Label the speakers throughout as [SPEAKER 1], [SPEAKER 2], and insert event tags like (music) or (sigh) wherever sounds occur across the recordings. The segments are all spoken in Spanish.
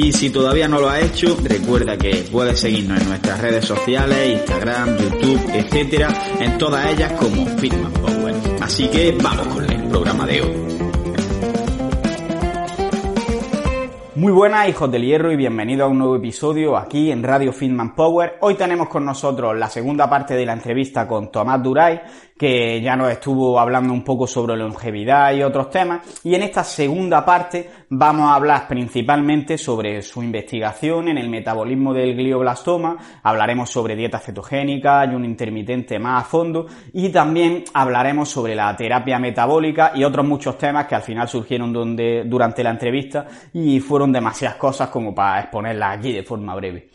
[SPEAKER 1] Y si todavía no lo has hecho, recuerda que puedes seguirnos en nuestras redes sociales, Instagram, YouTube, etcétera, en todas ellas como Fitman Power. Así que vamos con el programa de hoy. Muy buenas hijos del hierro y bienvenidos a un nuevo episodio aquí en Radio Fitman Power. Hoy tenemos con nosotros la segunda parte de la entrevista con Tomás Duray, que ya nos estuvo hablando un poco sobre longevidad y otros temas. Y en esta segunda parte vamos a hablar principalmente sobre su investigación en el metabolismo del glioblastoma. Hablaremos sobre dieta cetogénica, y un intermitente más a fondo y también hablaremos sobre la terapia metabólica y otros muchos temas que al final surgieron durante la entrevista y fueron demasiadas cosas como para exponerlas aquí de forma breve.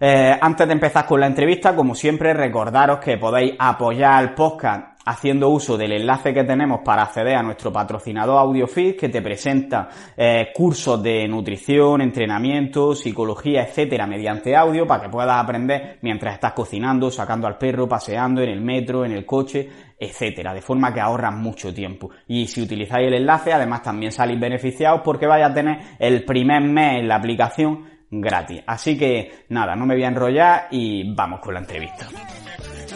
[SPEAKER 1] Eh, antes de empezar con la entrevista, como siempre, recordaros que podéis apoyar al podcast haciendo uso del enlace que tenemos para acceder a nuestro patrocinador AudioFit, que te presenta eh, cursos de nutrición, entrenamiento, psicología, etcétera, mediante audio, para que puedas aprender mientras estás cocinando, sacando al perro, paseando en el metro, en el coche, etcétera, de forma que ahorras mucho tiempo. Y si utilizáis el enlace, además también salís beneficiados porque vais a tener el primer mes en la aplicación gratis. Así que nada, no me voy a enrollar y vamos con la entrevista.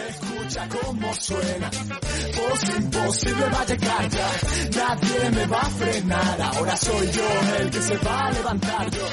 [SPEAKER 1] Escucha cómo suena, voz imposible va a llegar ya, nadie me va a frenar, ahora soy yo el que se va a levantar yo.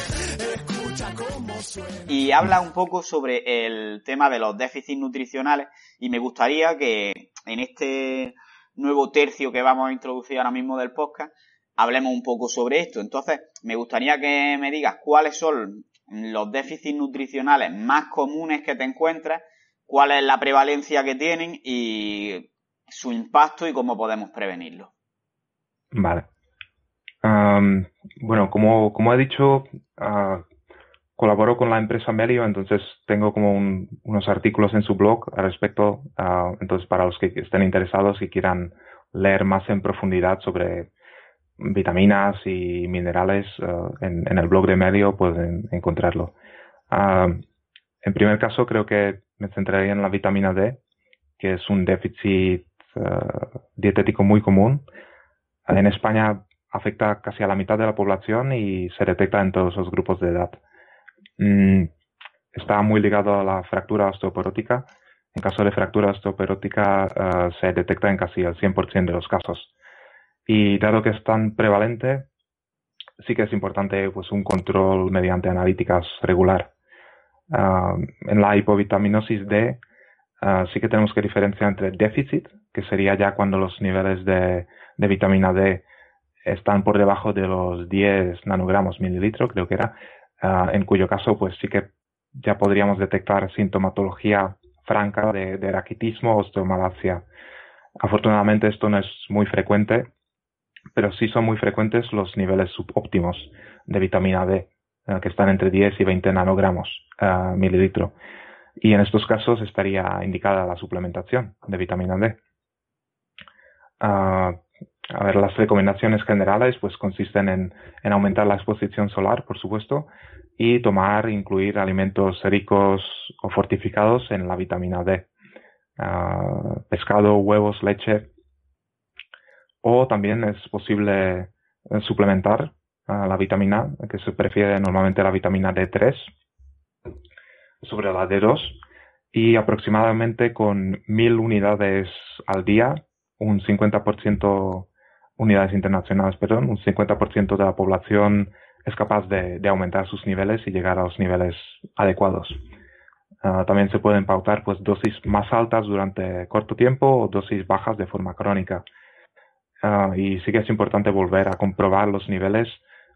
[SPEAKER 1] Escucha cómo suena. Y habla un poco sobre el tema de los déficits nutricionales y me gustaría que en este nuevo tercio que vamos a introducir ahora mismo del podcast, hablemos un poco sobre esto. Entonces, me gustaría que me digas cuáles son los déficits nutricionales más comunes que te encuentras, cuál es la prevalencia que tienen y su impacto y cómo podemos prevenirlo.
[SPEAKER 2] Vale. bueno, como, como he dicho, uh, colaboro con la empresa Melio, entonces tengo como unos artículos en su blog al respecto. entonces, para los que estén interesados y quieran leer más en profundidad sobre vitaminas y minerales, en, en, el blog de Melio pueden encontrarlo. En primer caso, creo que me centraría en la vitamina D, que es un déficit dietético muy común. En España afecta casi a la mitad de la población y se detecta en todos los grupos de edad. Mm, está muy ligado a la fractura osteoporótica. En caso de fractura osteoporótica uh, se detecta en casi el 100% de los casos. Y dado que es tan prevalente, sí que es importante pues, un control mediante analíticas regular. Uh, en la hipovitaminosis D uh, sí que tenemos que diferenciar entre déficit, que sería ya cuando los niveles de, de vitamina D están por debajo de los 10 nanogramos mililitro, creo que era, Ah, en cuyo caso pues sí que ya podríamos detectar sintomatología franca de, de raquitismo o osteomalacia. Afortunadamente esto no es muy frecuente, pero sí son muy frecuentes los niveles subóptimos de vitamina D, ah, que están entre 10 y 20 nanogramos uh, mililitro. Y en estos casos estaría indicada la suplementación de vitamina D. A ver, las recomendaciones generales pues consisten en, en, aumentar la exposición solar, por supuesto, y tomar, incluir alimentos ricos o fortificados en la vitamina D. Uh, pescado, huevos, leche. O también es posible eh, suplementar la vitamina, que se prefiere normalmente la vitamina D3 sobre la D2 y aproximadamente con mil unidades al día, un 50% unidades internacionales, perdón, un 50% de la población es capaz de, aumentar sus niveles y llegar a los niveles adecuados. Ah, también se pueden pautar pues dosis más altas durante corto tiempo o dosis bajas de forma crónica. Ah, y sí que es importante volver a comprobar los niveles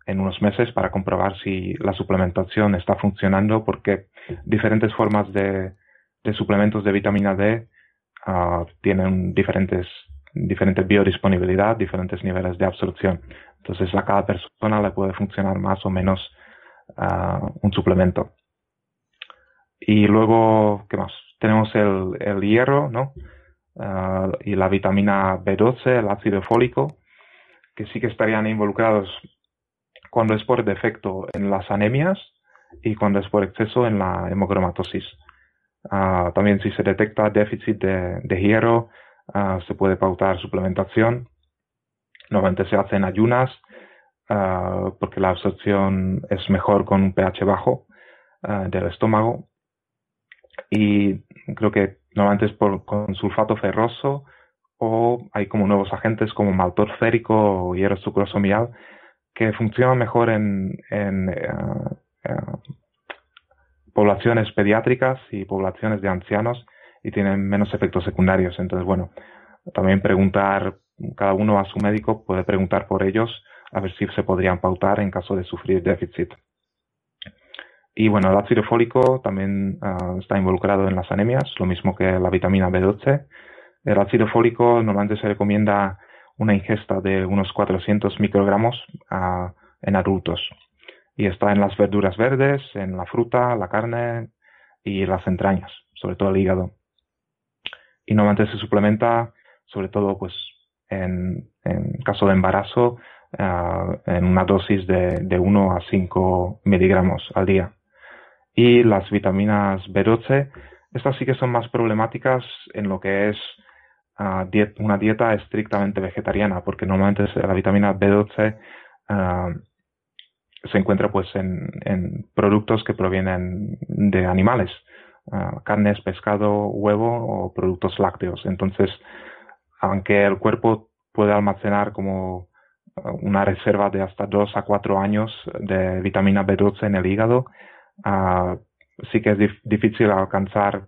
[SPEAKER 2] en unos meses para comprobar si la suplementación está funcionando porque diferentes formas de, suplementos de vitamina D uh, tienen diferentes, diferente biodisponibilidad, diferentes niveles de absorción. Entonces a cada persona le puede funcionar más o menos uh, un suplemento. Y luego, ¿qué más? Tenemos el, el hierro, ¿no? Uh, y la vitamina B12, el ácido fólico, que sí que estarían involucrados cuando es por defecto en las anemias y cuando es por exceso en la hemocromatosis. Ah, también si se detecta déficit de, hierro, ah, se puede pautar suplementación. Normalmente se hacen ayunas uh, porque la absorción es mejor con un pH bajo del estómago. Y creo que normalmente es por, con sulfato ferroso o hay como nuevos agentes como maltor férico o hierro sucrosomial que funciona mejor en, eh, eh, poblaciones pediátricas y poblaciones de ancianos y tienen menos efectos secundarios. Entonces, bueno, también preguntar, cada uno a su médico puede preguntar por ellos a ver si se podrían pautar en caso de sufrir déficit. Y bueno, el ácido fólico también ah, está involucrado en las anemias, lo mismo que la vitamina B12. El ácido fólico normalmente se recomienda una ingesta de unos 400 microgramos ah, en adultos. Y está en las verduras verdes, en la fruta, la carne y las entrañas, sobre todo el hígado. Y normalmente se suplementa, sobre todo pues en, caso de embarazo, ah, en una dosis de, de 1 a 5 miligramos al día. Y las vitaminas B12, estas sí que son más problemáticas en lo que es una dieta estrictamente vegetariana, porque normalmente la vitamina B12 ah, se encuentra pues en, productos que provienen de animales, ah, carnes, pescado, huevo o productos lácteos. Entonces, aunque el cuerpo puede almacenar como ah, una reserva de hasta 2 a 4 años de vitamina B12 en el hígado, sí que es difícil alcanzar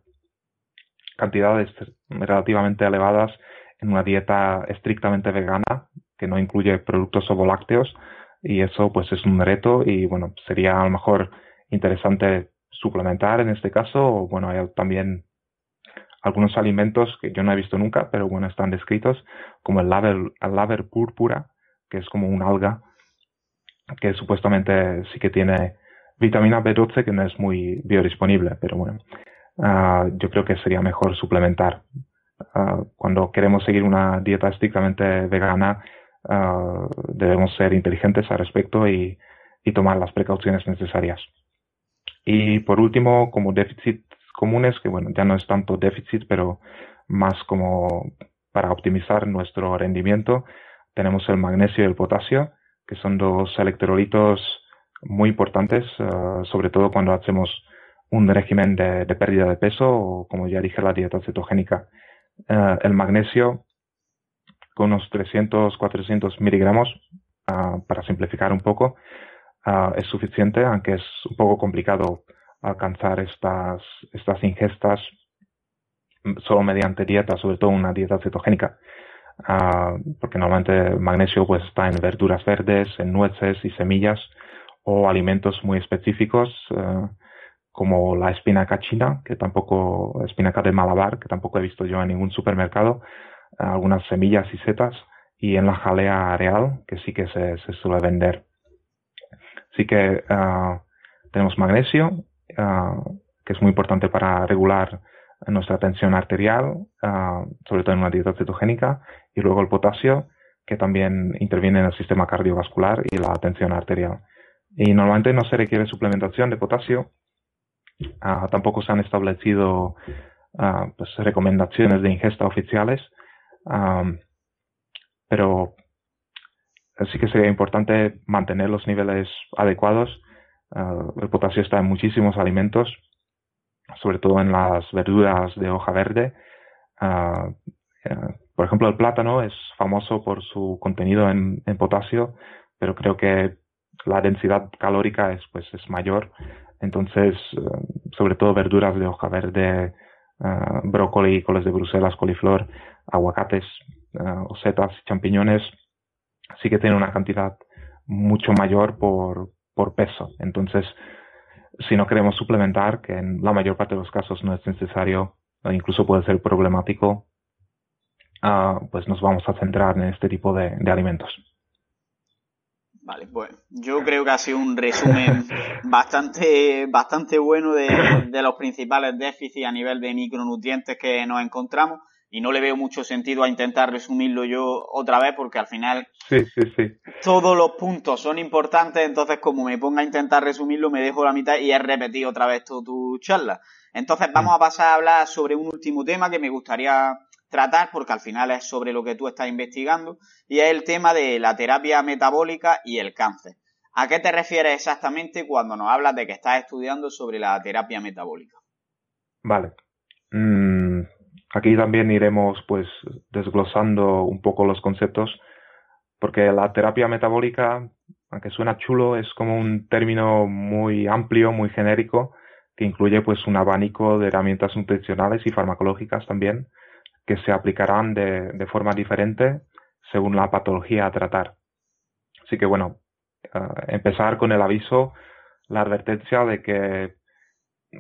[SPEAKER 2] cantidades relativamente elevadas en una dieta estrictamente vegana que no incluye productos ovolácteos y eso pues es un reto y bueno sería a lo mejor interesante suplementar en este caso o bueno hay también algunos alimentos que yo no he visto nunca pero bueno están descritos como el laver, el laver púrpura que es como un alga que supuestamente sí que tiene vitamina B12 que no es muy biodisponible pero bueno Ah, yo creo que sería mejor suplementar. Ah, cuando queremos seguir una dieta estrictamente vegana, ah, debemos ser inteligentes al respecto y, tomar las precauciones necesarias. Y por último, como déficits comunes, que bueno, ya no es tanto déficit, pero más como para optimizar nuestro rendimiento, tenemos el magnesio y el potasio, que son dos electrolitos muy importantes, sobre todo cuando hacemos un régimen de, pérdida de peso o, como ya dije, la dieta cetogénica. Eh, el magnesio con unos 300-400 miligramos, ah, para simplificar un poco, ah, es suficiente, aunque es un poco complicado alcanzar estas, estas ingestas solo mediante dieta, sobre todo una dieta cetogénica, ah, porque normalmente el magnesio pues está en verduras verdes, en nueces y semillas o alimentos muy específicos eh, como la espinaca china, que tampoco, espinaca de Malabar, que tampoco he visto yo en ningún supermercado, algunas semillas y setas, y en la jalea real, que sí que se, suele vender. Así que ah, tenemos magnesio, ah, que es muy importante para regular nuestra tensión arterial, ah, sobre todo en una dieta cetogénica, y luego el potasio, que también interviene en el sistema cardiovascular y la tensión arterial. Y normalmente no se requiere suplementación de potasio Ah, tampoco se han establecido ah, pues, recomendaciones de ingesta oficiales, pero sí que sería importante mantener los niveles adecuados. Ah, el potasio está en muchísimos alimentos, sobre todo en las verduras de hoja verde. Eh, por ejemplo, el plátano es famoso por su contenido en, en potasio, pero creo que la densidad calórica es, pues, es mayor. Entonces, sobre todo verduras de hoja verde, brócoli, coles de Bruselas, coliflor, aguacates, o setas, champiñones, sí que tienen una cantidad mucho mayor por, por peso. Entonces, si no queremos suplementar, que en la mayor parte de los casos no es necesario, o incluso puede ser problemático, ah, pues nos vamos a centrar en este tipo de, alimentos.
[SPEAKER 1] Vale, bueno, yo creo que ha sido un resumen (laughs) bastante, bastante bueno de, de los principales déficits a nivel de micronutrientes que nos encontramos y no le veo mucho sentido a intentar resumirlo yo otra vez porque al final
[SPEAKER 2] sí, sí, sí.
[SPEAKER 1] todos los puntos son importantes, entonces como me ponga a intentar resumirlo me dejo la mitad y he repetido otra vez toda tu charla. Entonces vamos a pasar a hablar sobre un último tema que me gustaría tratar porque al final es sobre lo que tú estás investigando y es el tema de la terapia metabólica y el cáncer. ¿A qué te refieres exactamente cuando nos hablas de que estás estudiando sobre la terapia metabólica?
[SPEAKER 2] Vale. Mm, Aquí también iremos pues desglosando un poco los conceptos, porque la terapia metabólica, aunque suena chulo, es como un término muy amplio, muy genérico, que incluye pues un abanico de herramientas nutricionales y farmacológicas también, que se aplicarán de, de forma diferente según la patología a tratar. Así que bueno, eh, empezar con el aviso, la advertencia de que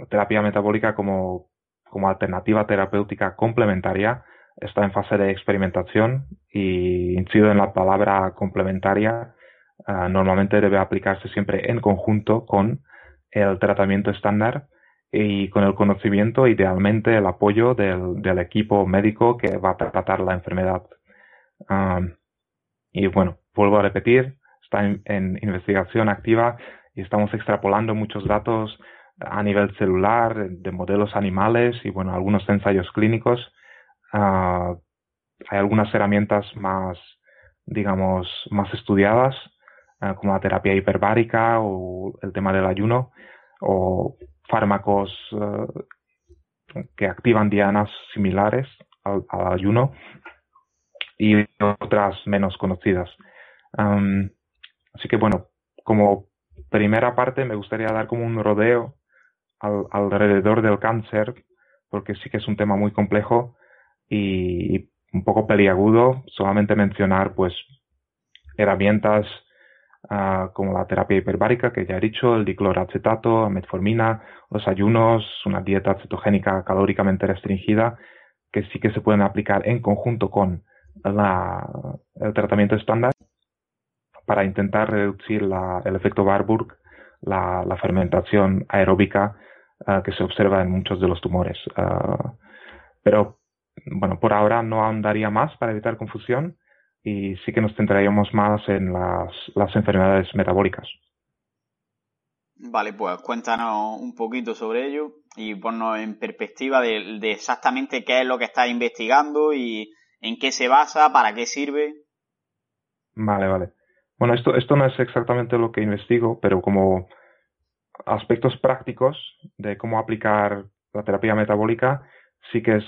[SPEAKER 2] terapia metabólica como como alternativa terapéutica complementaria está en fase de experimentación y incido en la palabra complementaria. Ah, normalmente debe aplicarse siempre en conjunto con el tratamiento estándar y con el conocimiento, idealmente el apoyo del, equipo médico que va a tratar la enfermedad. Y bueno, vuelvo a repetir, está en investigación activa y estamos extrapolando muchos datos a nivel celular, de modelos animales y bueno, algunos ensayos clínicos. Ah, hay algunas herramientas más, digamos, más estudiadas, ah, como la terapia hiperbárica o el tema del ayuno, o fármacos ah, que activan dianas similares al, ayuno y otras menos conocidas. así que bueno, como primera parte me gustaría dar como un rodeo alrededor del cáncer, porque sí que es un tema muy complejo y un poco peliagudo. Solamente mencionar, pues, herramientas uh, como la terapia hiperbárica, que ya he dicho, el dicloracetato, metformina, los ayunos, una dieta cetogénica calóricamente restringida, que sí que se pueden aplicar en conjunto con la, el tratamiento estándar para intentar reducir la, el efecto Warburg, la, la fermentación aeróbica Ah, que se observa en muchos de los tumores. Ah, pero, bueno, por ahora no ahondaría más para evitar confusión y sí que nos centraríamos más en las, las enfermedades metabólicas.
[SPEAKER 1] Vale, pues cuéntanos un poquito sobre ello y ponnos en perspectiva de, de, exactamente qué es lo que estás investigando y en qué se basa, para qué sirve.
[SPEAKER 2] Vale, vale. Bueno, esto, esto no es exactamente lo que investigo, pero como aspectos prácticos de cómo aplicar la terapia metabólica, sí que es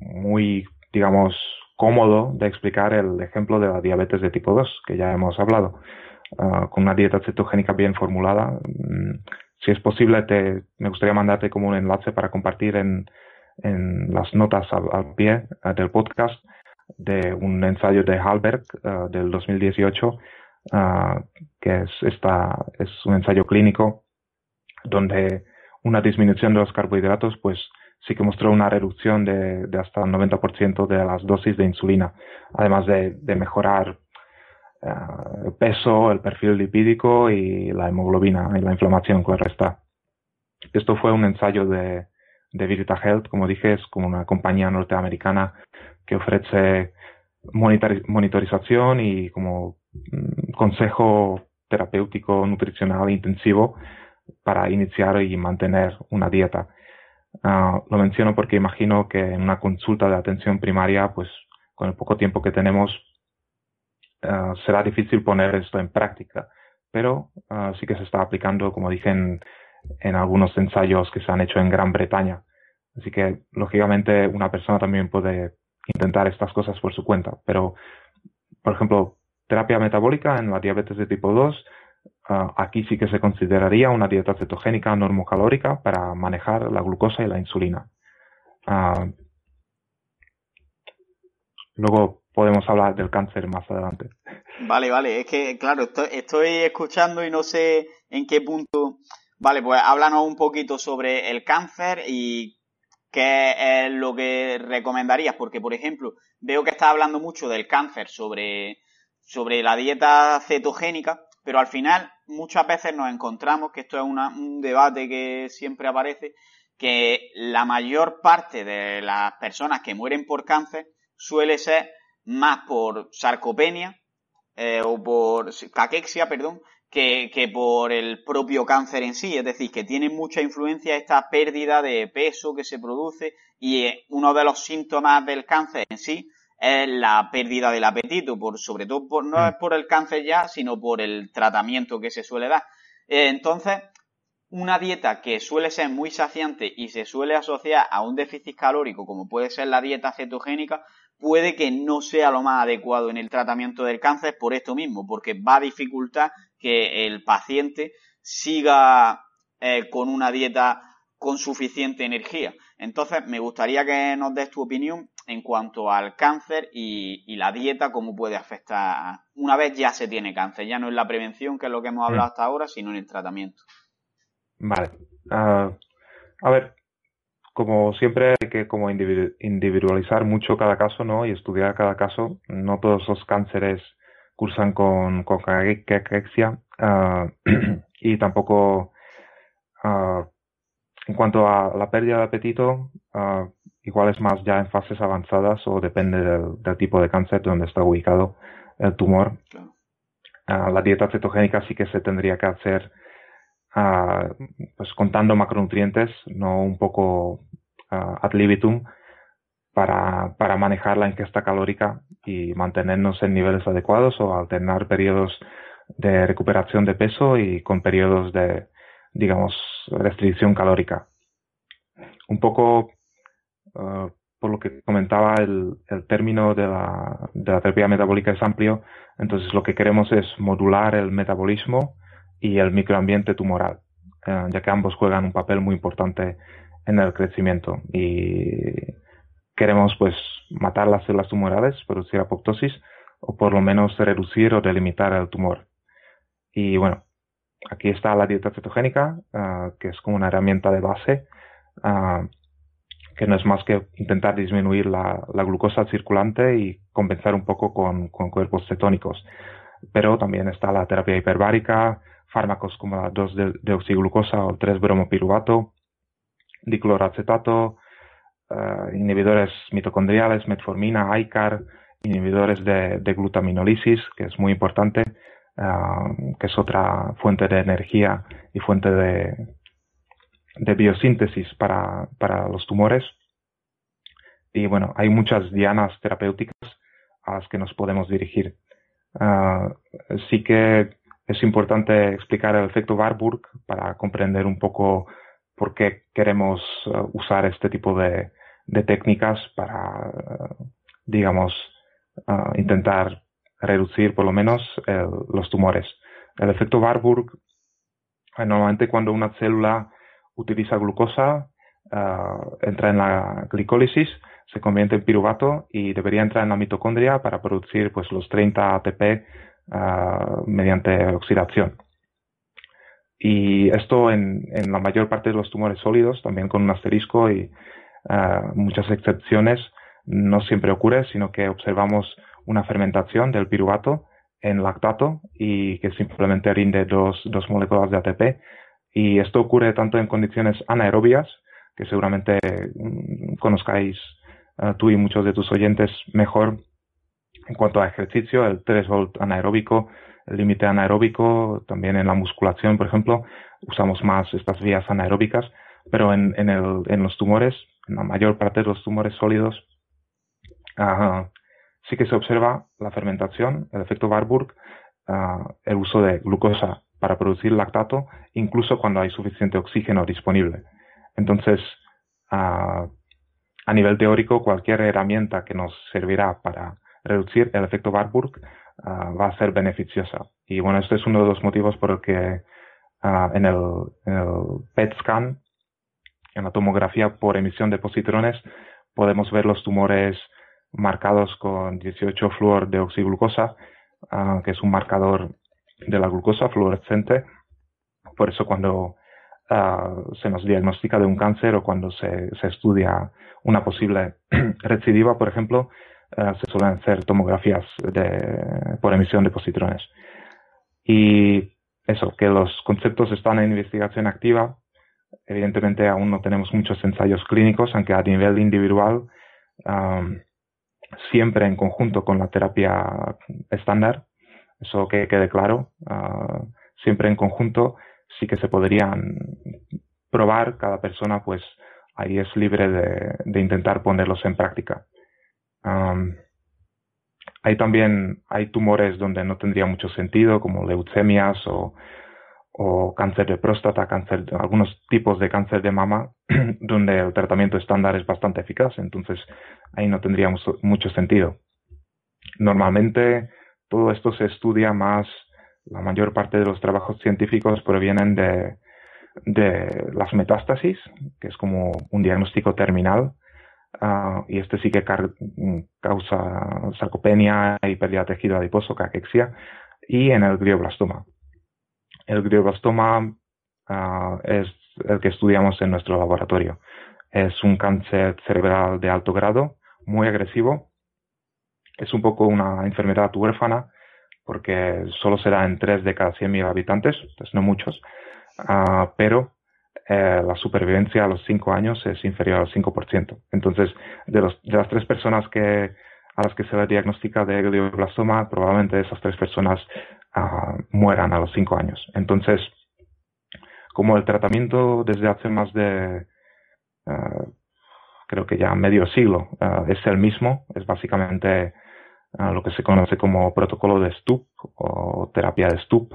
[SPEAKER 2] muy, digamos, cómodo de explicar el ejemplo de la diabetes de tipo 2, que ya hemos hablado. Ah, con una dieta cetogénica bien formulada, mm, si es posible, te, me gustaría mandarte como un enlace para compartir en, en las notas al, pie ah, del podcast de un ensayo de Halberg ah, del 2018, que es, esta, es un ensayo clínico donde una disminución de los carbohidratos pues sí que mostró una reducción de, hasta el 90% de las dosis de insulina, además de, mejorar eh, el peso, el perfil lipídico y la hemoglobina y la inflamación, que resta. Esto fue un ensayo de, de Virita Health, como dije, es como una compañía norteamericana que ofrece monitorización y como mm, consejo terapéutico nutricional intensivo para iniciar y mantener una dieta. Ah, lo menciono porque imagino que en una consulta de atención primaria, pues con el poco tiempo que tenemos, ah, será difícil poner esto en práctica. Pero ah, sí que se está aplicando, como dije, en, en algunos ensayos que se han hecho en Gran Bretaña. Así que, lógicamente, una persona también puede intentar estas cosas por su cuenta. Pero, por ejemplo, terapia metabólica en la diabetes de tipo 2 ah, aquí sí que se consideraría una dieta cetogénica normocalórica para manejar la glucosa y la insulina. Ah, luego podemos hablar del cáncer más adelante.
[SPEAKER 1] Vale, vale, es que claro, estoy, escuchando y no sé en qué punto. Vale, pues háblanos un poquito sobre el cáncer y qué es lo que recomendarías, porque por ejemplo, veo que estás hablando mucho del cáncer sobre, sobre la dieta cetogénica, pero al final muchas veces nos encontramos, que esto es un debate que siempre aparece, que la mayor parte de las personas que mueren por cáncer suele ser más por sarcopenia eh, o por caquexia, perdón, que, que, por el propio cáncer en sí. Es decir, que tiene mucha influencia esta pérdida de peso que se produce y uno de los síntomas del cáncer en sí es la pérdida del apetito, por, sobre todo por, no es mm. por el cáncer ya, sino por el tratamiento que se suele dar. Eh, entonces, una dieta que suele ser muy saciante y se suele asociar a un déficit calórico, como puede ser la dieta cetogénica, puede que no sea lo más adecuado en el tratamiento del cáncer por esto mismo, porque va a dificultar que el paciente siga eh, con una dieta con suficiente energía. Entonces, me gustaría que nos des tu opinión en cuanto al cáncer y, la dieta, cómo puede afectar una vez ya se tiene cáncer, ya no es la prevención, que es lo que hemos hablado mm. hasta ahora, sino en el tratamiento.
[SPEAKER 2] Vale. Ah, a ver, como siempre hay que como individualizar mucho cada caso, ¿no? Y estudiar cada caso. No todos los cánceres cursan con, con caquexia ah, (clears throat) y tampoco ah, en cuanto a la pérdida de apetito, igual es más ya en fases avanzadas o depende del, tipo de cáncer donde está ubicado el tumor. la dieta cetogénica sí que se tendría que hacer pues contando macronutrientes, no un poco ad libitum, para, para manejar la ingesta calórica y mantenernos en niveles adecuados o alternar periodos de recuperación de peso y con periodos de, digamos, restricción calórica. Un poco por lo que comentaba, el, término de la, terapia metabólica es amplio, entonces lo que queremos es modular el metabolismo y el microambiente tumoral, eh, ya que ambos juegan un papel muy importante en el crecimiento y queremos pues matar las células tumorales, producir apoptosis o por lo menos reducir o delimitar el tumor. Y bueno, aquí está la dieta cetogénica, eh, que es como una herramienta de base, eh, que no es más que intentar disminuir la, glucosa circulante y compensar un poco con, cuerpos cetónicos. Pero también está la terapia hiperbárica, fármacos como la 2-deoxiglucosa o 3-bromopiruvato, dicloracetato, uh, inhibidores mitocondriales, metformina, ICAR, inhibidores de, glutaminolisis, que es muy importante, uh, que es otra fuente de energía y fuente de, de biosíntesis para, para los tumores. Y bueno, hay muchas dianas terapéuticas a las que nos podemos dirigir. Uh, sí que es importante explicar el efecto Warburg para comprender un poco por qué queremos eh, usar este tipo de, técnicas para, digamos, eh, intentar reducir por lo menos los tumores. El efecto Warburg, normalmente cuando una célula utiliza glucosa, entra en la glicólisis, se convierte en piruvato y debería entrar en la mitocondria para producir pues los 30 ATP mediante oxidación. Y esto en, en, la mayor parte de los tumores sólidos, también con un asterisco y uh, muchas excepciones, no siempre ocurre, sino que observamos una fermentación del piruvato en lactato y que simplemente rinde dos, dos moléculas de ATP. Y esto ocurre tanto en condiciones anaerobias, que seguramente mm, conozcáis uh, tú y muchos de tus oyentes mejor en cuanto a ejercicio, el threshold anaeróbico el límite anaeróbico, también en la musculación, por ejemplo, usamos más estas vías anaeróbicas, pero en, en, el, en los tumores, en la mayor parte de los tumores sólidos, sí que se observa la fermentación, el efecto Warburg, uh, el uso de glucosa para producir lactato, incluso cuando hay suficiente oxígeno disponible. Entonces, a nivel teórico, cualquier herramienta que nos servirá para reducir el efecto Warburg va a ser beneficiosa. Y bueno, este es uno de los motivos por el que ah, en, el, PET scan, en la tomografía por emisión de positrones, podemos ver los tumores marcados con 18 fluor de oxiglucosa, que es un marcador de la glucosa fluorescente. Por eso cuando se nos diagnostica de un cáncer o cuando se, se estudia una posible (clears throat) recidiva, por ejemplo, eh, se suelen hacer tomografías de, por emisión de positrones. Y eso, que los conceptos están en investigación activa. Evidentemente aún no tenemos muchos ensayos clínicos, aunque a nivel individual, siempre en conjunto con la terapia estándar, eso que quede claro, ah, siempre en conjunto sí que se podrían probar cada persona, pues ahí es libre de, intentar ponerlos en práctica. hay también, hay tumores donde no tendría mucho sentido, como leucemias o, cáncer de próstata, cáncer, algunos tipos de cáncer de mama, (clears throat) donde el tratamiento estándar es bastante eficaz, entonces ahí no tendría mucho sentido. Normalmente todo esto se estudia más la mayor parte de los trabajos científicos provienen de, de las metástasis, que es como un diagnóstico terminal, ah, y este sí que causa sarcopenia y pérdida de tejido adiposo, caquexia, y en el glioblastoma. El glioblastoma ah, es el que estudiamos en nuestro laboratorio. Es un cáncer cerebral de alto grado, muy agresivo. Es un poco una enfermedad huérfana porque solo será en 3 de cada 100.000 habitantes, pues no muchos, uh, pero eh, la supervivencia a los 5 años es inferior al 5%. Entonces, de, los, de las tres personas que, a las que se le diagnostica de glioblastoma, probablemente esas tres personas uh, mueran a los 5 años. Entonces, como el tratamiento desde hace más de, uh, creo que ya medio siglo, es el mismo, es básicamente lo que se conoce como protocolo de STUP o terapia de STUP,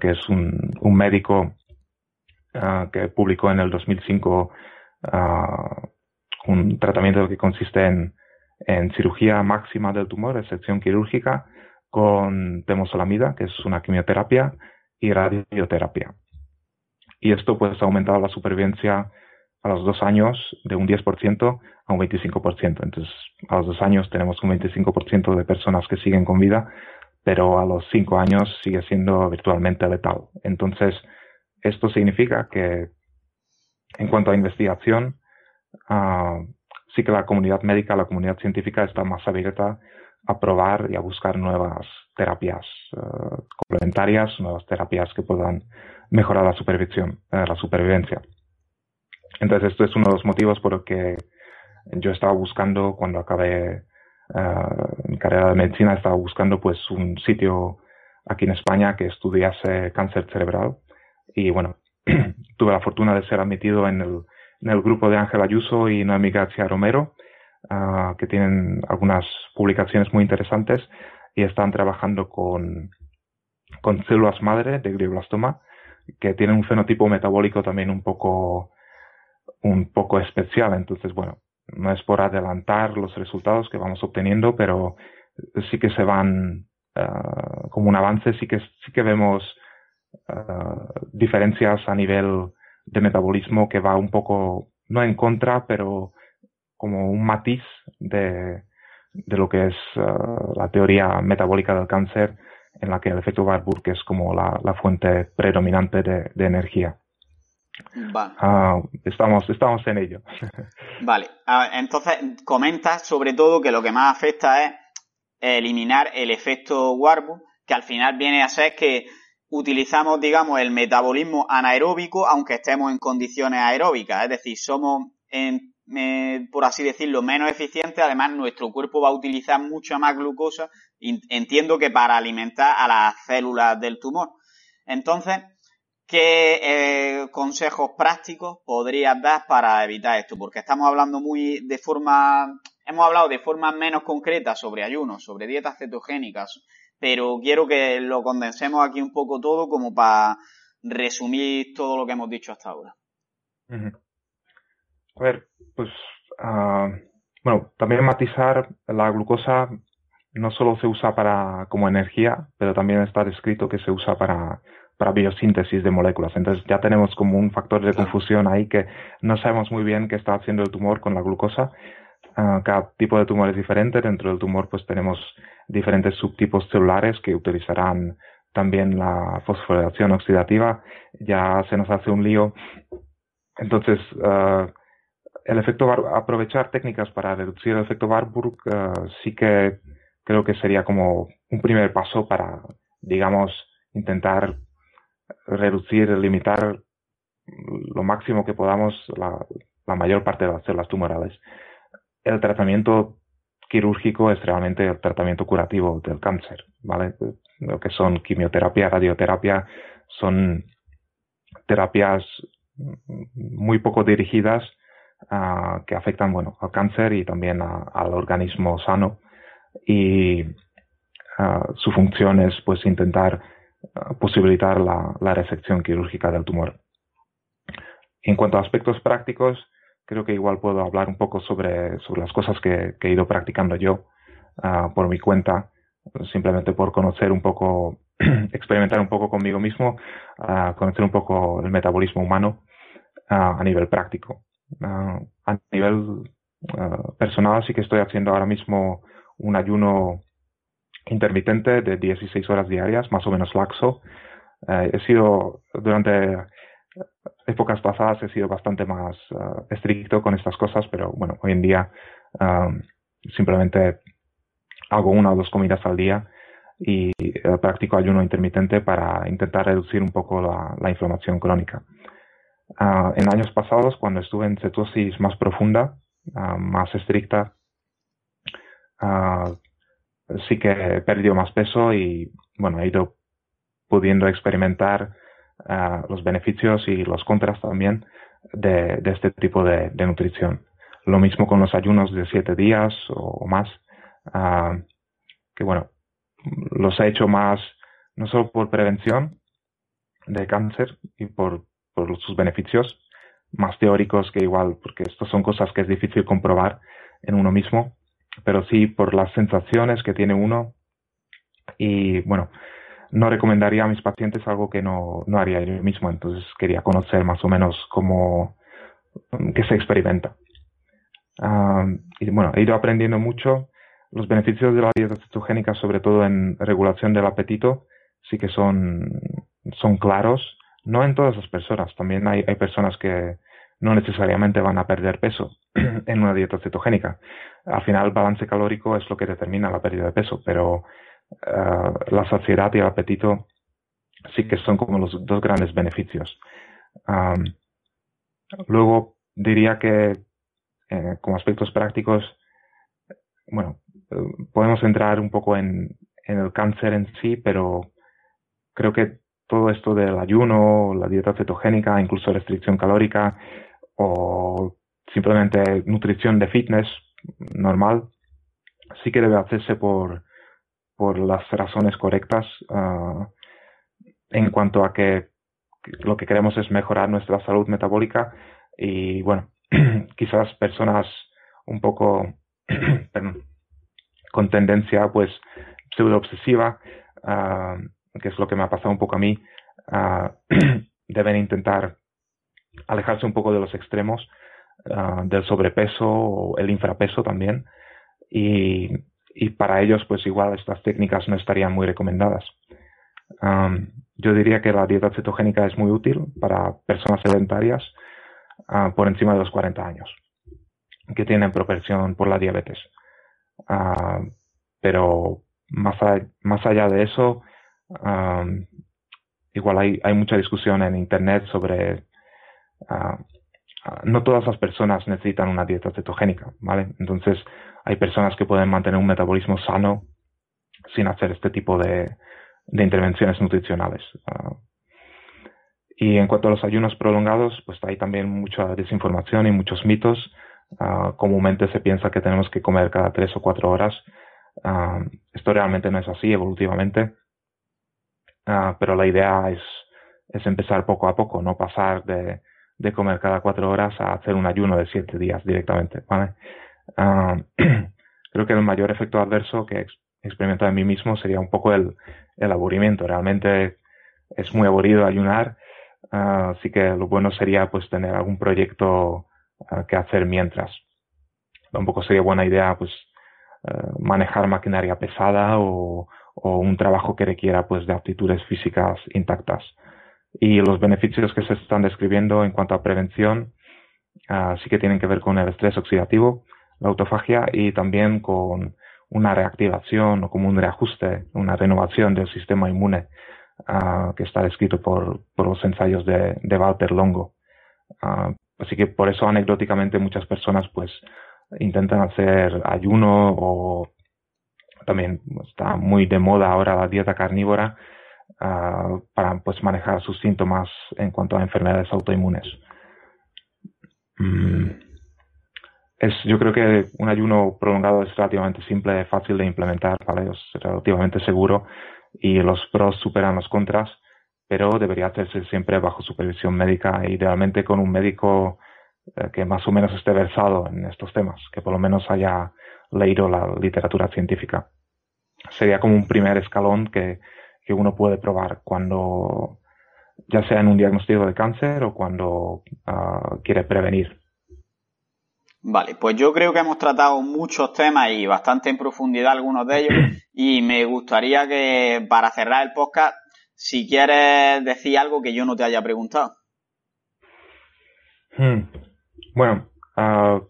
[SPEAKER 2] que es un, médico que publicó en el 2005 un tratamiento que consiste en, en cirugía máxima del tumor, sección quirúrgica, con temosolamida, que es una quimioterapia, y radioterapia. Y esto pues ha aumentado la supervivencia a los dos años de un 10% a un 25%. Entonces, a los dos años tenemos un 25% de personas que siguen con vida, pero a los cinco años sigue siendo virtualmente letal. Entonces, esto significa que en cuanto a investigación, uh, sí que la comunidad médica, la comunidad científica está más abierta a probar y a buscar nuevas terapias uh, complementarias, nuevas terapias que puedan mejorar la la supervivencia. Entonces, esto es uno de los motivos por los que yo estaba buscando, cuando acabé uh, mi carrera de medicina, estaba buscando pues un sitio aquí en España que estudiase cáncer cerebral. Y bueno, (clears throat) tuve la fortuna de ser admitido en el, en el grupo de Ángel Ayuso y Noemi García Romero, uh, que tienen algunas publicaciones muy interesantes y están trabajando con, con células madre de glioblastoma, que tienen un fenotipo metabólico también un poco un poco especial. Entonces, bueno, no es por adelantar los resultados que vamos obteniendo, pero sí que se van uh, como un avance, sí que sí que vemos uh, diferencias a nivel de metabolismo que va un poco no en contra, pero como un matiz de, de lo que es uh, la teoría metabólica del cáncer, en la que el efecto Warburg es como la, la fuente predominante de, de energía. Ah, estamos, estamos en ello. (laughs)
[SPEAKER 1] Vale, ah, entonces comentas sobre todo que lo que más afecta es eliminar el efecto Warburg, que al final viene a ser que utilizamos, digamos, el metabolismo anaeróbico aunque estemos en condiciones aeróbicas, es decir, somos, por así decirlo, menos eficientes, además nuestro cuerpo va a utilizar mucha más glucosa, entiendo que para alimentar a las células del tumor. Entonces, ¿Qué eh, consejos prácticos podrías dar para evitar esto? Porque estamos hablando muy de forma, hemos hablado de forma menos concreta sobre ayunos, sobre dietas cetogénicas, pero quiero que lo condensemos aquí un poco todo como para resumir todo lo que hemos dicho hasta ahora.
[SPEAKER 2] A ver, pues, uh, bueno, también matizar la glucosa no solo se usa para como energía, pero también está descrito que se usa para, para biosíntesis de moléculas. Entonces ya tenemos como un factor de confusión ahí que no sabemos muy bien qué está haciendo el tumor con la glucosa. Ah, cada tipo de tumor es diferente. Dentro del tumor pues tenemos diferentes subtipos celulares que utilizarán también la fosforilación oxidativa. Ya se nos hace un lío. Entonces, uh, el efecto aprovechar técnicas para reducir el efecto Warburg uh, sí que creo que sería como un primer paso para, digamos, intentar reducir, limitar lo máximo que podamos la, mayor parte de las células tumorales. El tratamiento quirúrgico es realmente el tratamiento curativo del cáncer, ¿vale? Lo que son quimioterapia, radioterapia, son terapias muy poco dirigidas uh, que afectan, bueno, al cáncer y también al organismo sano y uh, su función es pues intentar posibilitar la, la, resección quirúrgica del tumor. En cuanto a aspectos prácticos, creo que igual puedo hablar un poco sobre, sobre las cosas que, he ido practicando yo uh, por mi cuenta, simplemente por conocer un poco, (clears throat) experimentar un poco conmigo mismo, conocer un poco el metabolismo humano a nivel práctico. a nivel personal sí que estoy haciendo ahora mismo un ayuno intermitente de 16 horas diarias, más o menos laxo. Eh, he sido, durante épocas pasadas he sido bastante más uh, estricto con estas cosas, pero bueno, hoy en día simplemente hago una o dos comidas al día y uh, practico ayuno intermitente para intentar reducir un poco la, la inflamación crónica. Uh, en años pasados, cuando estuve en cetosis más profunda, más estricta, uh, sí que he perdido más peso y bueno, he ido pudiendo experimentar uh, los beneficios y los contras también de, de este tipo de, de, nutrición. Lo mismo con los ayunos de siete días o, más, uh, que bueno, los he hecho más no solo por prevención de cáncer y por, por sus beneficios más teóricos que igual, porque estas son cosas que es difícil comprobar en uno mismo, pero sí por las sensaciones que tiene uno y bueno, no recomendaría a mis pacientes algo que no, no haría yo mismo, entonces quería conocer más o menos cómo que se experimenta. Uh, y bueno, he ido aprendiendo mucho. Los beneficios de la dieta cetogénica, sobre todo en regulación del apetito, sí que son, son claros. No en todas las personas, también hay, hay personas que, no necesariamente van a perder peso (clears throat) en una dieta cetogénica. Al final, el balance calórico es lo que determina la pérdida de peso, pero uh, la saciedad y el apetito sí que son como los dos grandes beneficios. Luego, diría que eh, como aspectos prácticos, bueno, podemos entrar un poco en el cáncer en sí, pero creo que todo esto del ayuno, la dieta cetogénica, incluso restricción calórica o simplemente nutrición de fitness normal, sí que debe hacerse por, por las razones correctas uh, en cuanto a que lo que queremos es mejorar nuestra salud metabólica y bueno, (clears throat) quizás personas un poco (clears throat) con tendencia pues pseudo obsesiva uh, que es lo que me ha pasado un poco a mí, uh, (clears throat) deben intentar alejarse un poco de los extremos uh, del sobrepeso o el infrapeso también. Y, para ellos, pues igual estas técnicas no estarían muy recomendadas. Yo diría que la dieta cetogénica es muy útil para personas sedentarias uh, por encima de los 40 años que tienen propensión por la diabetes. Pero más, más allá de eso, Um, igual hay, hay mucha discusión en Internet sobre... Uh, no todas las personas necesitan una dieta cetogénica, ¿vale? Entonces hay personas que pueden mantener un metabolismo sano sin hacer este tipo de, de intervenciones nutricionales. Uh, y en cuanto a los ayunos prolongados, pues hay también mucha desinformación y muchos mitos. Comúnmente se piensa que tenemos que comer cada tres o cuatro horas. Esto realmente no es así evolutivamente. Uh, pero la idea es, es empezar poco a poco, no pasar de, de comer cada cuatro horas a hacer un ayuno de siete días directamente, ¿vale? Uh, (clears throat) creo que el mayor efecto adverso que he experimentado en mí mismo sería un poco el, el aburrimiento. Realmente es muy aburrido ayunar, ah, así que lo bueno sería pues tener algún proyecto ah, que hacer mientras. Tampoco sería buena idea pues ah, manejar maquinaria pesada o, o, un trabajo que requiera pues de aptitudes físicas intactas. Y los beneficios que se están describiendo en cuanto a prevención sí que tienen que ver con el estrés oxidativo, la autofagia y también con una reactivación o como un reajuste, una renovación del sistema inmune uh, que está descrito por, por, los ensayos de, de Walter Longo. Uh, así que por eso anecdóticamente muchas personas pues intentan hacer ayuno o también está muy de moda ahora la dieta carnívora uh, para pues manejar sus síntomas en cuanto a enfermedades autoinmunes. Mm es, yo creo que un ayuno prolongado es relativamente simple, fácil de implementar, ¿vale? es relativamente seguro y los pros superan los contras, pero debería hacerse siempre bajo supervisión médica idealmente con un médico eh, que más o menos esté versado en estos temas, que por lo menos haya leído la literatura científica. Sería como un primer escalón que, que uno puede probar cuando, ya sea en un diagnóstico de cáncer o cuando uh, quiere prevenir
[SPEAKER 1] Vale, pues yo creo que hemos tratado muchos temas y bastante en profundidad algunos de ellos (clears throat) y me gustaría que para cerrar el podcast, si quieres decir algo que yo no te haya preguntado.
[SPEAKER 2] Hmm. Bueno, uh,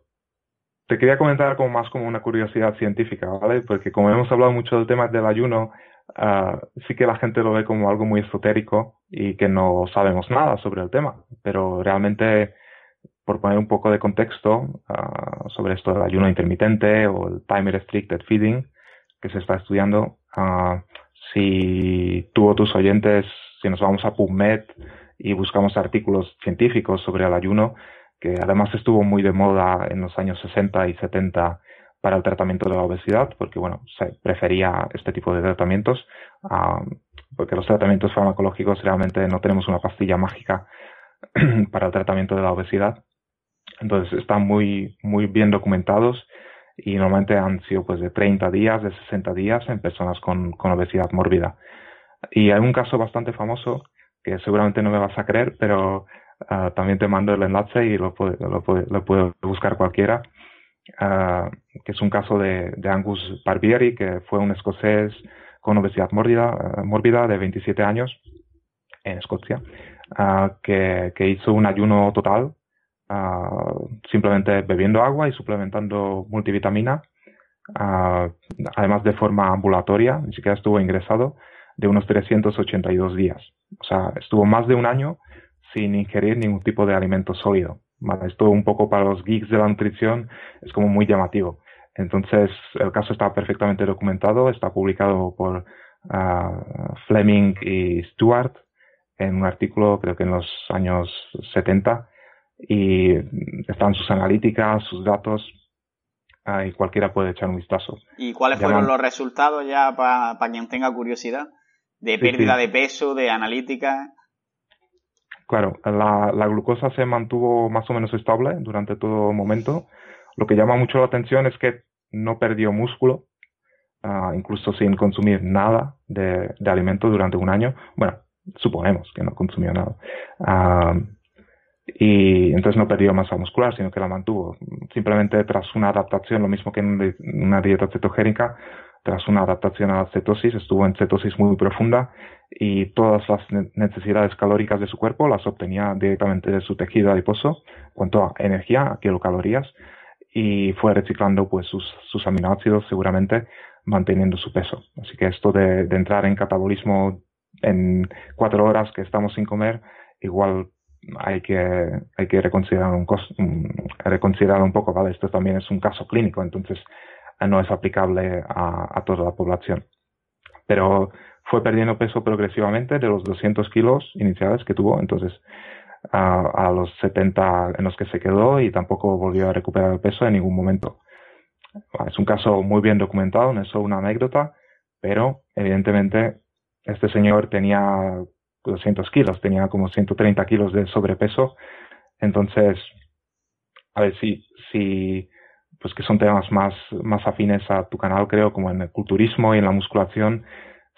[SPEAKER 2] te quería comentar como más como una curiosidad científica, ¿vale? Porque como hemos hablado mucho del tema del ayuno, uh, sí que la gente lo ve como algo muy esotérico y que no sabemos nada sobre el tema, pero realmente por poner un poco de contexto uh, sobre esto del ayuno intermitente o el time restricted feeding que se está estudiando, uh, si tú o tus oyentes, si nos vamos a PubMed y buscamos artículos científicos sobre el ayuno, que además estuvo muy de moda en los años 60 y 70 para el tratamiento de la obesidad, porque bueno, se prefería este tipo de tratamientos, porque los tratamientos farmacológicos realmente no tenemos una pastilla mágica (clears throat) para el tratamiento de la obesidad. Entonces están muy, muy bien documentados y normalmente han sido pues de 30 días, de 60 días en personas con, con obesidad mórbida. Y hay un caso bastante famoso que seguramente no me vas a creer, pero uh, también te mando el enlace y lo puede, lo puede, lo puede buscar cualquiera, uh, que es un caso de, de, Angus Barbieri, que fue un escocés con obesidad mórbida, uh, mórbida de 27 años en Escocia, que, que hizo un ayuno total simplemente bebiendo agua y suplementando multivitamina, además de forma ambulatoria, ni siquiera estuvo ingresado, de unos 382 días. O sea, estuvo más de un año sin ingerir ningún tipo de alimento sólido. Vale, esto un poco para los geeks de la nutrición es como muy llamativo. Entonces, el caso está perfectamente documentado, está publicado por uh, Fleming y Stewart en un artículo, creo que en los años 70, y están sus analíticas, sus datos, y cualquiera puede echar un vistazo.
[SPEAKER 1] ¿Y cuáles fueron los resultados ya para quien tenga curiosidad? ¿De pérdida de peso, de analítica?
[SPEAKER 2] Claro, la, glucosa se mantuvo más o menos estable durante todo momento. Lo que llama mucho la atención es que no perdió músculo, uh, incluso sin consumir nada de, alimento durante un año. Bueno, suponemos que no consumió nada. Y entonces no perdió masa muscular, sino que la mantuvo. Simplemente tras una adaptación, lo mismo que en una dieta cetogénica, tras una adaptación a la cetosis, estuvo en cetosis muy profunda y todas las necesidades calóricas de su cuerpo las obtenía directamente de su tejido adiposo, cuanto a energía, a kilocalorías, y fue reciclando pues sus, sus aminoácidos seguramente manteniendo su peso. Así que esto de, entrar en catabolismo en cuatro horas que estamos sin comer, igual hay que, hay que reconsiderar un, reconsiderar un poco, ¿vale? Esto también es un caso clínico, entonces no es aplicable a, toda la población. Pero fue perdiendo peso progresivamente de los 200 kilos iniciales que tuvo, entonces a, a, los 70 en los que se quedó y tampoco volvió a recuperar el peso en ningún momento. Es un caso muy bien documentado, no es solo una anécdota, pero evidentemente este señor tenía 200 kilos, tenía como 130 kilos de sobrepeso. Entonces, a ver si, si pues que son temas más, más afines a tu canal, creo, como en el culturismo y en la musculación,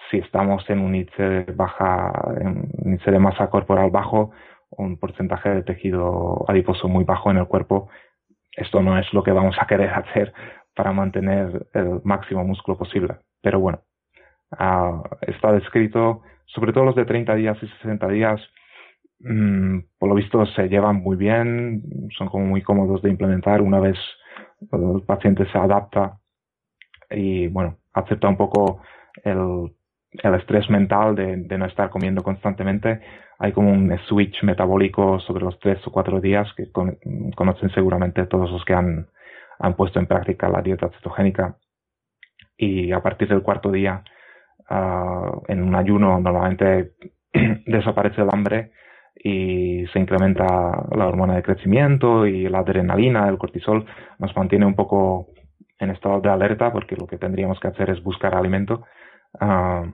[SPEAKER 2] si estamos en un índice de baja, en un índice de masa corporal bajo, un porcentaje de tejido adiposo muy bajo en el cuerpo, esto no es lo que vamos a querer hacer para mantener el máximo músculo posible. Pero bueno, uh, está descrito, sobre todo los de 30 días y 60 días, mmm, por lo visto se llevan muy bien, son como muy cómodos de implementar una vez el paciente se adapta y bueno, acepta un poco el, el estrés mental de, de, no estar comiendo constantemente. Hay como un switch metabólico sobre los tres o cuatro días que con, conocen seguramente todos los que han, han puesto en práctica la dieta cetogénica. Y a partir del cuarto día, uh, en un ayuno, normalmente (clears throat) desaparece el hambre y se incrementa la hormona de crecimiento y la adrenalina, el cortisol, nos mantiene un poco en estado de alerta porque lo que tendríamos que hacer es buscar alimento. Uh,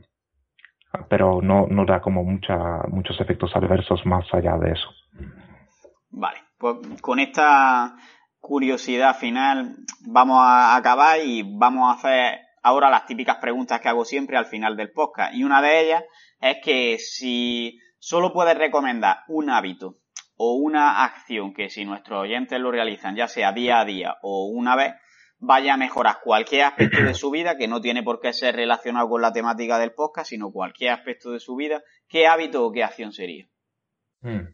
[SPEAKER 2] pero no, no da como mucha, muchos efectos adversos más allá de eso.
[SPEAKER 1] Vale, pues con esta curiosidad final vamos a acabar y vamos a hacer ahora las típicas preguntas que hago siempre al final del podcast. Y una de ellas es que si solo puedes recomendar un hábito o una acción que si nuestros oyentes lo realizan, ya sea día a día o una vez, vaya a mejorar cualquier aspecto de su vida, que no tiene por qué ser relacionado con la temática del podcast, sino cualquier aspecto de su vida, ¿qué hábito o qué acción sería?
[SPEAKER 2] Hmm.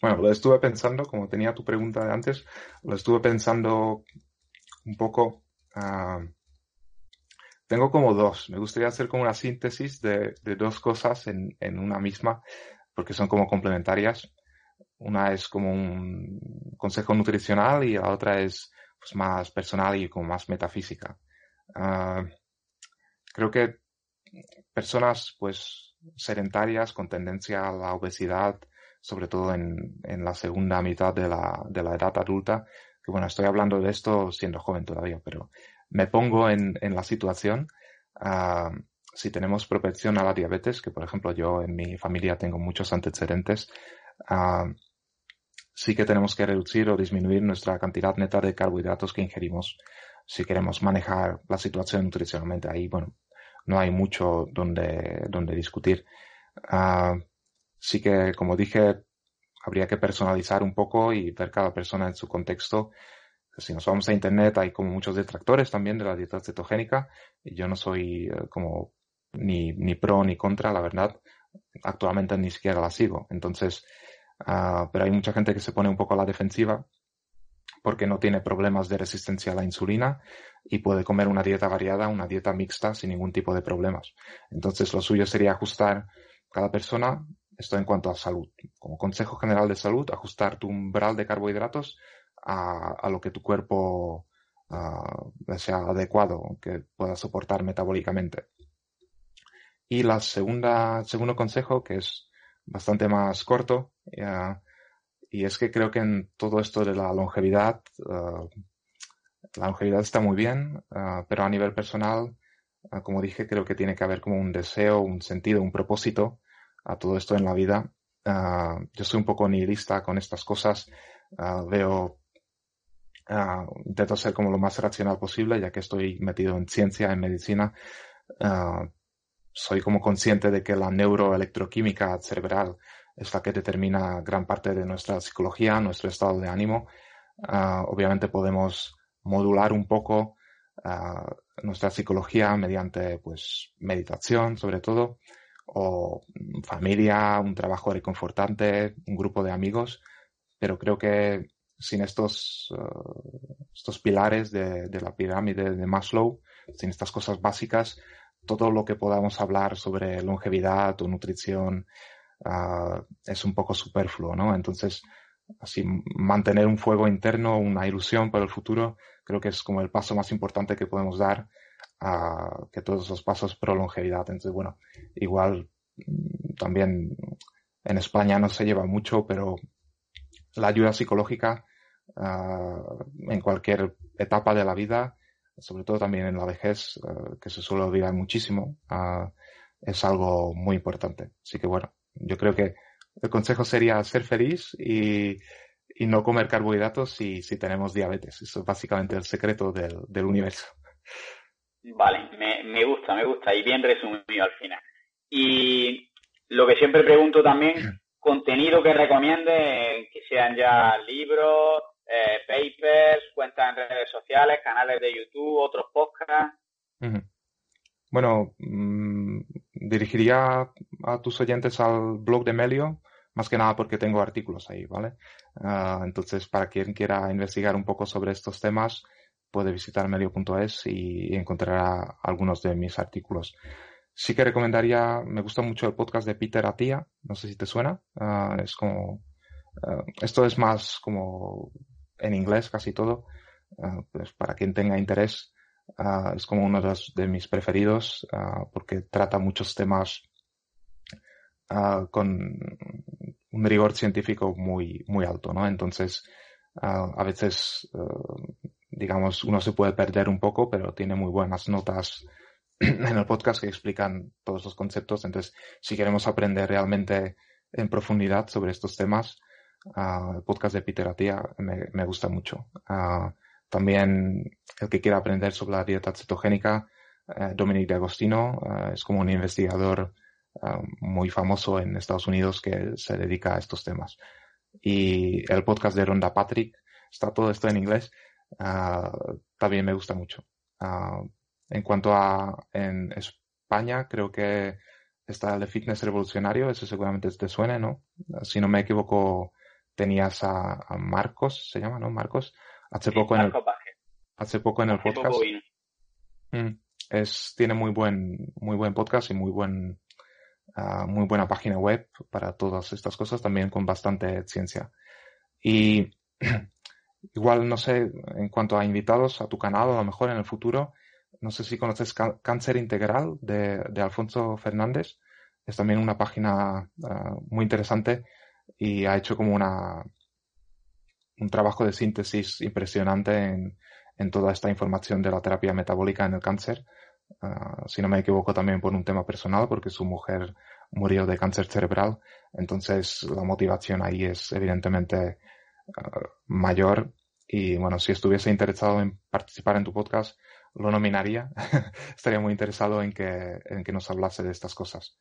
[SPEAKER 2] Bueno, lo estuve pensando, como tenía tu pregunta de antes, lo estuve pensando un poco. Uh, tengo como dos. Me gustaría hacer como una síntesis de, de dos cosas en, en, una misma, porque son como complementarias. Una es como un consejo nutricional y la otra es pues, más personal y como más metafísica. Uh, creo que personas pues sedentarias con tendencia a la obesidad, sobre todo en, en la segunda mitad de la, de la, edad adulta, que bueno, estoy hablando de esto siendo joven todavía, pero me pongo en, en la situación. Uh, si tenemos propensión a la diabetes, que por ejemplo yo en mi familia tengo muchos antecedentes, sí que tenemos que reducir o disminuir nuestra cantidad neta de carbohidratos que ingerimos si queremos manejar la situación nutricionalmente. Ahí, bueno, no hay mucho donde, donde discutir. Sí que, como dije, habría que personalizar un poco y ver cada persona en su contexto. Si nos vamos a internet hay como muchos detractores también de la dieta cetogénica yo no soy uh, como ni, ni pro ni contra, la verdad. Actualmente ni siquiera la sigo. Entonces, Uh, pero hay mucha gente que se pone un poco a la defensiva porque no tiene problemas de resistencia a la insulina y puede comer una dieta variada, una dieta mixta sin ningún tipo de problemas. Entonces lo suyo sería ajustar cada persona, esto en cuanto a salud. Como consejo general de salud, ajustar tu umbral de carbohidratos a, lo que tu cuerpo uh, sea adecuado, que pueda soportar metabólicamente. Y la segunda, segundo consejo, que es bastante más corto. Uh, y es que creo que en todo esto de la longevidad, uh, la longevidad está muy bien, uh, pero a nivel personal, como dije, creo que tiene que haber como un deseo, un sentido, un propósito a todo esto en la vida. yo soy un poco nihilista con estas cosas. veo, intento ser como lo más racional posible, ya que estoy metido en ciencia, en medicina soy como consciente de que la neuroelectroquímica cerebral es la que determina gran parte de nuestra psicología, nuestro estado de ánimo. Uh, obviamente podemos modular un poco uh, nuestra psicología mediante pues meditación sobre todo o familia, un trabajo reconfortante, un grupo de amigos, pero creo que sin estos, uh, estos pilares de, de, la pirámide de Maslow, sin estas cosas básicas, todo lo que podamos hablar sobre longevidad o nutrición uh, es un poco superfluo, ¿no? Entonces, así mantener un fuego interno, una ilusión para el futuro, creo que es como el paso más importante que podemos dar a que todos los pasos pro longevidad. Entonces, bueno, igual mm, también en España no se lleva mucho, pero la ayuda psicológica uh, en cualquier etapa de la vida sobre todo también en la vejez, uh, que se suele olvidar muchísimo, uh, es algo muy importante. Así que bueno, yo creo que el consejo sería ser feliz y, y no comer carbohidratos si, si tenemos diabetes. Eso es básicamente el secreto del, del universo.
[SPEAKER 1] Vale, me, me gusta, me gusta y bien resumido al final. Y lo que siempre pregunto también, contenido que recomiende, que sean ya libros, eh, papers, cuentas en redes sociales, canales de YouTube, otros podcasts.
[SPEAKER 2] Bueno, mm, dirigiría a tus oyentes al blog de Melio, más que nada porque tengo artículos ahí, ¿vale? Ah, entonces, para quien quiera investigar un poco sobre estos temas, puede visitar melio.es y encontrará algunos de mis artículos. Sí que recomendaría, me gusta mucho el podcast de Peter Atia, no sé si te suena, ah, es como, ah, esto es más como en inglés casi todo, pues para quien tenga interés, es como uno de, los, de mis preferidos porque trata muchos temas con un rigor científico muy, muy alto, ¿no? Entonces, a veces, digamos, uno se puede perder un poco, pero tiene muy buenas notas (clears throat) en el podcast que explican todos los conceptos. Entonces, si queremos aprender realmente en profundidad sobre estos temas, el podcast de Peter Atia me, me gusta mucho. también el que quiera aprender sobre la dieta cetogénica, eh, Dominic de Agostino, es como un investigador muy famoso en Estados Unidos que se dedica a estos temas. Y el podcast de Ronda Patrick, está todo esto en inglés, uh, también me gusta mucho. Uh, en cuanto a en España, creo que está el de Fitness Revolucionario, ese seguramente te suene, ¿no? Si no me equivoco, tenías a, Marcos, se llama, ¿no? Marcos. Hace poco en el, hace poco en el podcast. Mm, es, tiene muy buen, muy buen podcast y muy buen, uh, muy buena página web para todas estas cosas, también con bastante ciencia. Y (clears throat) igual, no sé, en cuanto a invitados a tu canal, a lo mejor en el futuro, no sé si conoces Cáncer Integral de, de Alfonso Fernández. Es también una página uh, muy interesante y ha hecho como una, un trabajo de síntesis impresionante en, en toda esta información de la terapia metabólica en el cáncer. Uh, si no me equivoco también por un tema personal, porque su mujer murió de cáncer cerebral. Entonces la motivación ahí es evidentemente uh, mayor. Y bueno, si estuviese interesado en participar en tu podcast, lo nominaría. (laughs) Estaría muy interesado en que, en que nos hablase de estas cosas.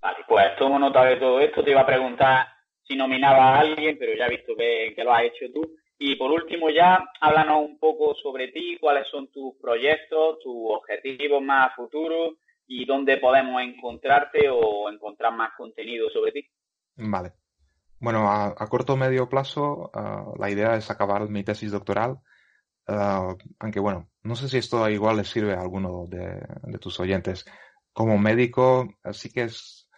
[SPEAKER 1] Vale, pues tomo nota de todo esto. Te iba a preguntar si nominaba a alguien, pero ya he visto que, que lo has hecho tú. Y por último ya, háblanos un poco sobre ti, cuáles son tus proyectos, tus objetivos más futuros y dónde podemos encontrarte o encontrar más contenido sobre ti.
[SPEAKER 2] Vale. Bueno, a, corto o medio plazo, uh, la idea es acabar mi tesis doctoral. Uh, aunque bueno, no sé si esto igual le sirve a alguno de, de tus oyentes. Como médico, sí que es,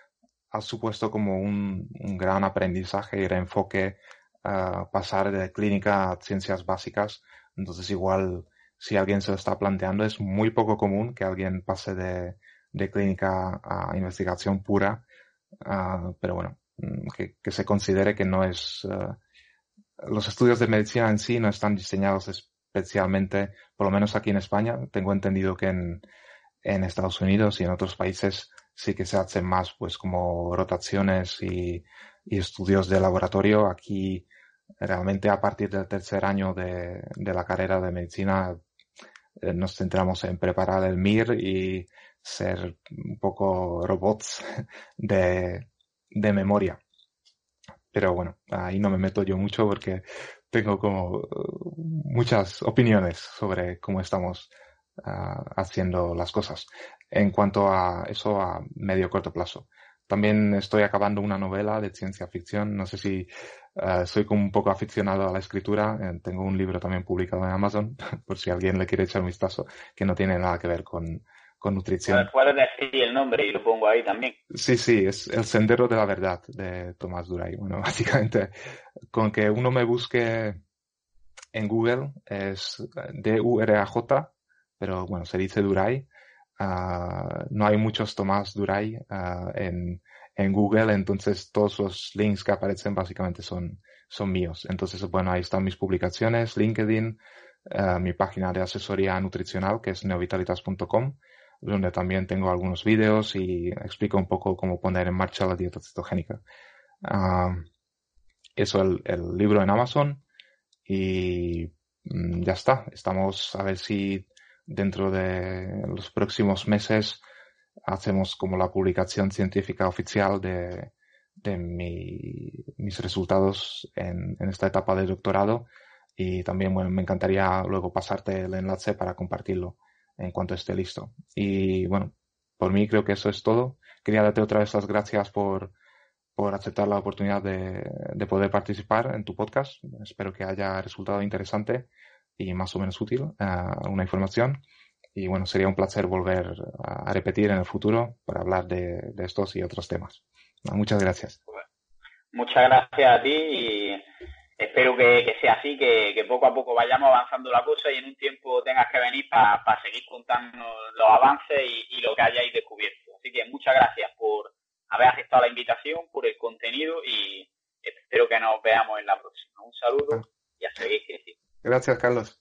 [SPEAKER 2] ha supuesto como un, un gran aprendizaje y reenfoque pasar de clínica a ciencias básicas. Entonces igual si alguien se lo está planteando es muy poco común que alguien pase de, de clínica a investigación pura. Uh, pero bueno, mm, que, se considere que no es... Uh, los estudios de medicina en sí no están diseñados especialmente, por lo menos aquí en España. Tengo entendido que en, Estados Unidos y en otros países sí que se hacen más pues como rotaciones y, estudios de laboratorio. Aquí realmente a partir del tercer año de, la carrera de medicina eh, nos centramos en preparar el MIR y ser un poco robots (laughs) de memoria. Pero bueno, ahí no me meto yo mucho porque tengo como uh, muchas opiniones sobre cómo estamos uh, haciendo las cosas. En cuanto a eso a medio corto plazo. También estoy acabando una novela de ciencia ficción. No sé si uh, soy como un poco aficionado a la escritura. Eh, tengo un libro también publicado en Amazon, (laughs) por si alguien le quiere echar un vistazo, que no tiene nada que ver con, con nutrición.
[SPEAKER 1] Puedes decir el nombre y lo pongo ahí también.
[SPEAKER 2] Sí, sí, es El Sendero de la Verdad de Tomás Duray. Bueno, (laughs) básicamente, con que uno me busque en Google es D-U-R-A-J, pero bueno, se dice Duray Uh, no hay muchos Tomás Duray uh, en, en Google, entonces todos los links que aparecen básicamente son, son míos. Entonces, bueno, ahí están mis publicaciones, LinkedIn, uh, mi página de asesoría nutricional que es neovitalitas.com, donde también tengo algunos vídeos y explico un poco cómo poner en marcha la dieta cetogénica. eso el, el libro en Amazon y mm, ya está. Estamos a ver si dentro de los próximos meses hacemos como la publicación científica oficial de, de mi, mis resultados en, en, esta etapa de doctorado y también bueno, me encantaría luego pasarte el enlace para compartirlo en cuanto esté listo. Y bueno, por mí creo que eso es todo. Quería darte otra vez las gracias por, por aceptar la oportunidad de, de poder participar en tu podcast. Espero que haya resultado interesante y más o menos útil uh, una información. Y bueno, sería un placer volver a, repetir en el futuro para hablar de, de estos y otros temas. Muchas gracias.
[SPEAKER 1] Muchas gracias a ti espero que, sea así, que, poco a poco vayamos avanzando la cosa y en un tiempo tengas que venir para pa seguir contando los avances y, y, lo que hayáis descubierto. Así que muchas gracias por haber aceptado la invitación, por el contenido y espero que nos veamos en la próxima. Un saludo y a seguir creciendo.
[SPEAKER 2] Gracias, Carlos.